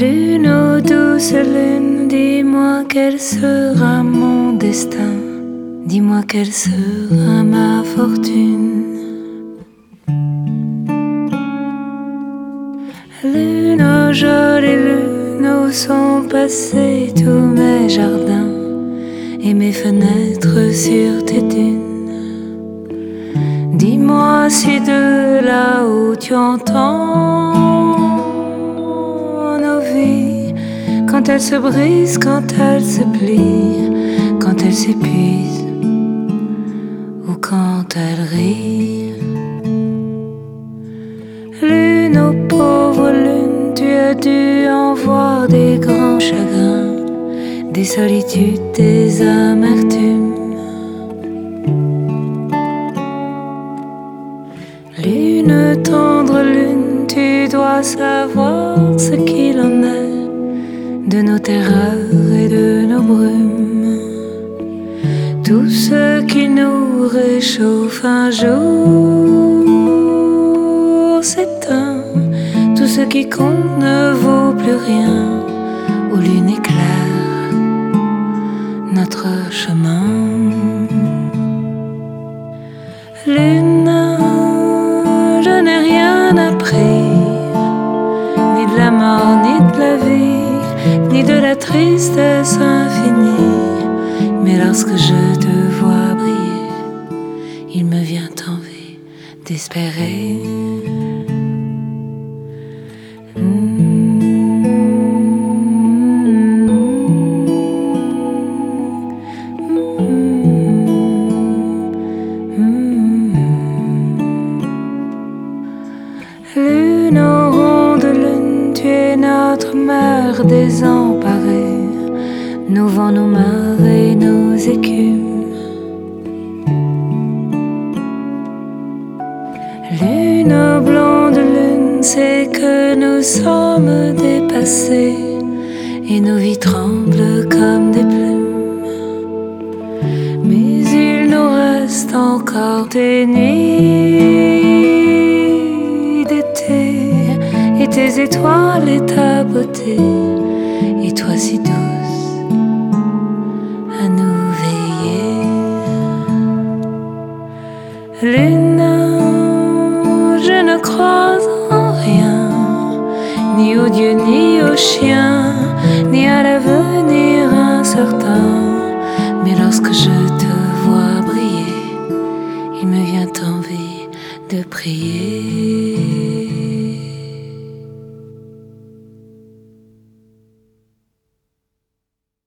douce lune, dis-moi quel sera mon destin, dis-moi quelle sera ma fortune. Lune, oh jolie lune, où sont passés tous mes jardins et mes fenêtres sur tes dunes. Dis-moi si de là où tu entends elles se brisent, quand elles se plient, quand elles s'épuisent ou quand elles rient. Lune, ô pauvre lune, tu as dû en voir des grands chagrins, des solitudes, des amertumes. Lune, tendre lune, tu dois savoir ce qu'il en est de nos terreurs et de nos brumes. Tout ce qui nous réchauffe un jour s'éteint. Tout ce qui compte ne vaut plus rien. Où lune éclaire notre chemin. Lune, je n'ai rien appris, ni de la mort, de la tristesse infinie. Mais lorsque je te vois briller, il me vient envie d'espérer. Notre mère désemparée, nos vents, nos marées, nos écumes. Lune blonde lune, c'est que nous sommes dépassés et nos vies tremblent comme des plumes. Mais il nous reste encore des nuits tes étoiles et ta beauté et toi si douce à nous veiller. Lune, je ne crois en rien, ni au Dieu, ni au chien,